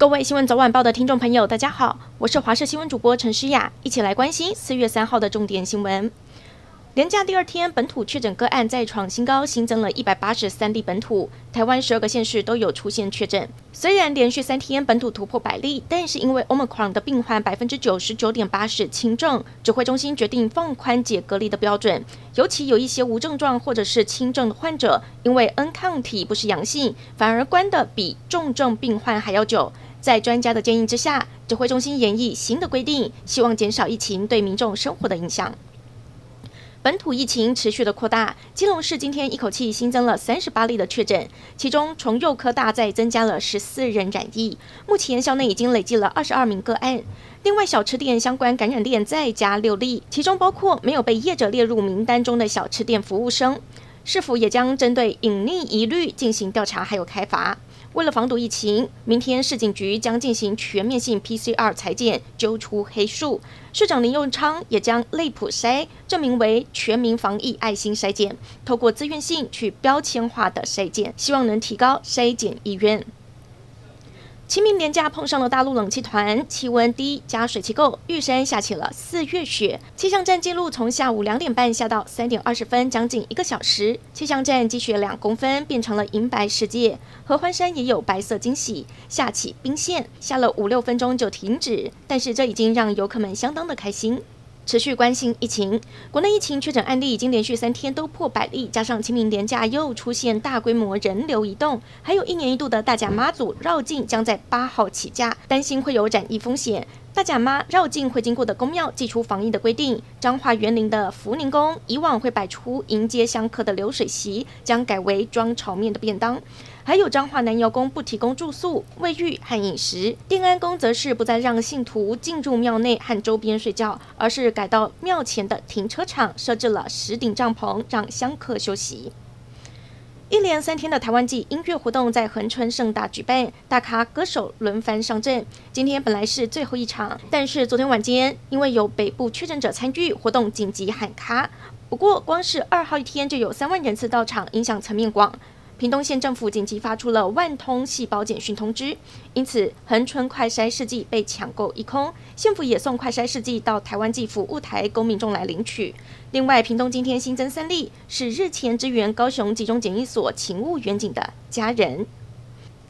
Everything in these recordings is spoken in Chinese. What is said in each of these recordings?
各位新闻早晚报的听众朋友，大家好，我是华视新闻主播陈诗雅，一起来关心四月三号的重点新闻。连假第二天，本土确诊个案再创新高，新增了一百八十三例本土。台湾十二个县市都有出现确诊。虽然连续三天本土突破百例，但是因为 Omicron 的病患百分之九十九点八是轻症，指挥中心决定放宽解隔离的标准。尤其有一些无症状或者是轻症的患者，因为 N 抗体不是阳性，反而关得比重症病患还要久。在专家的建议之下，指挥中心研议新的规定，希望减少疫情对民众生活的影响。本土疫情持续的扩大，基隆市今天一口气新增了三十八例的确诊，其中从右科大再增加了十四人染疫，目前校内已经累计了二十二名个案。另外，小吃店相关感染链再加六例，其中包括没有被业者列入名单中的小吃店服务生。市府也将针对隐匿疑虑进行调查，还有开罚。为了防堵疫情，明天市警局将进行全面性 PCR 裁剪，揪出黑数。市长林佑昌也将类普筛证明为全民防疫爱心筛检，透过自愿性去标签化的筛检，希望能提高筛检意愿。清明年假碰上了大陆冷气团，气温低加水汽够，玉山下起了四月雪。气象站记录从下午两点半下到三点二十分，将近一个小时，气象站积雪两公分，变成了银白世界。合欢山也有白色惊喜，下起冰线，下了五六分钟就停止，但是这已经让游客们相当的开心。持续关心疫情，国内疫情确诊案例已经连续三天都破百例，加上清明年假又出现大规模人流移动，还有一年一度的大甲妈祖绕境将在八号起驾，担心会有染疫风险。大甲妈绕境会经过的宫庙祭出防疫的规定，彰化园林的福宁宫以往会摆出迎接香客的流水席，将改为装炒面的便当。还有彰化南瑶宫不提供住宿、卫浴和饮食，定安宫则是不再让信徒进入庙内和周边睡觉，而是改到庙前的停车场设置了十顶帐篷，让香客休息。一连三天的台湾季音乐活动在恒春盛大举办，大咖歌手轮番上阵。今天本来是最后一场，但是昨天晚间因为有北部确诊者参与，活动紧急喊卡。不过光是二号一天就有三万人次到场，影响层面广。屏东县政府紧急发出了万通细胞简讯通知，因此恒春快筛试剂被抢购一空。县府也送快筛试剂到台湾寄服务台公民众来领取。另外，屏东今天新增三例，是日前支援高雄集中检疫所勤务员警的家人。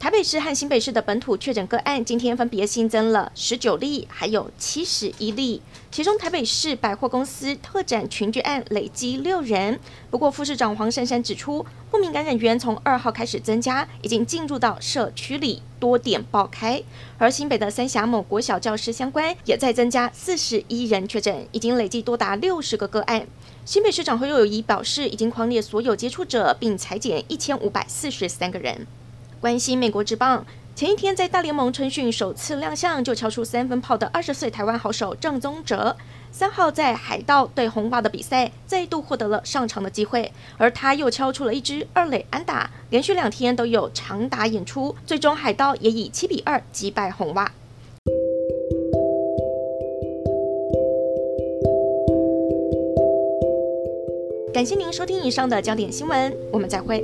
台北市和新北市的本土确诊个案，今天分别新增了十九例，还有七十一例。其中，台北市百货公司特展群聚案累积六人。不过，副市长黄珊珊指出，不明感染源从二号开始增加，已经进入到社区里，多点爆开。而新北的三峡某国小教师相关，也在增加四十一人确诊，已经累计多达六十个个案。新北市长侯友宜表示，已经匡列所有接触者，并裁减一千五百四十三个人。关心美国职棒，前一天在大联盟春训首次亮相就敲出三分炮的二十岁台湾好手郑宗哲，三号在海盗对红袜的比赛再度获得了上场的机会，而他又敲出了一支二垒安打，连续两天都有长打演出，最终海盗也以七比二击败红袜。感谢您收听以上的焦点新闻，我们再会。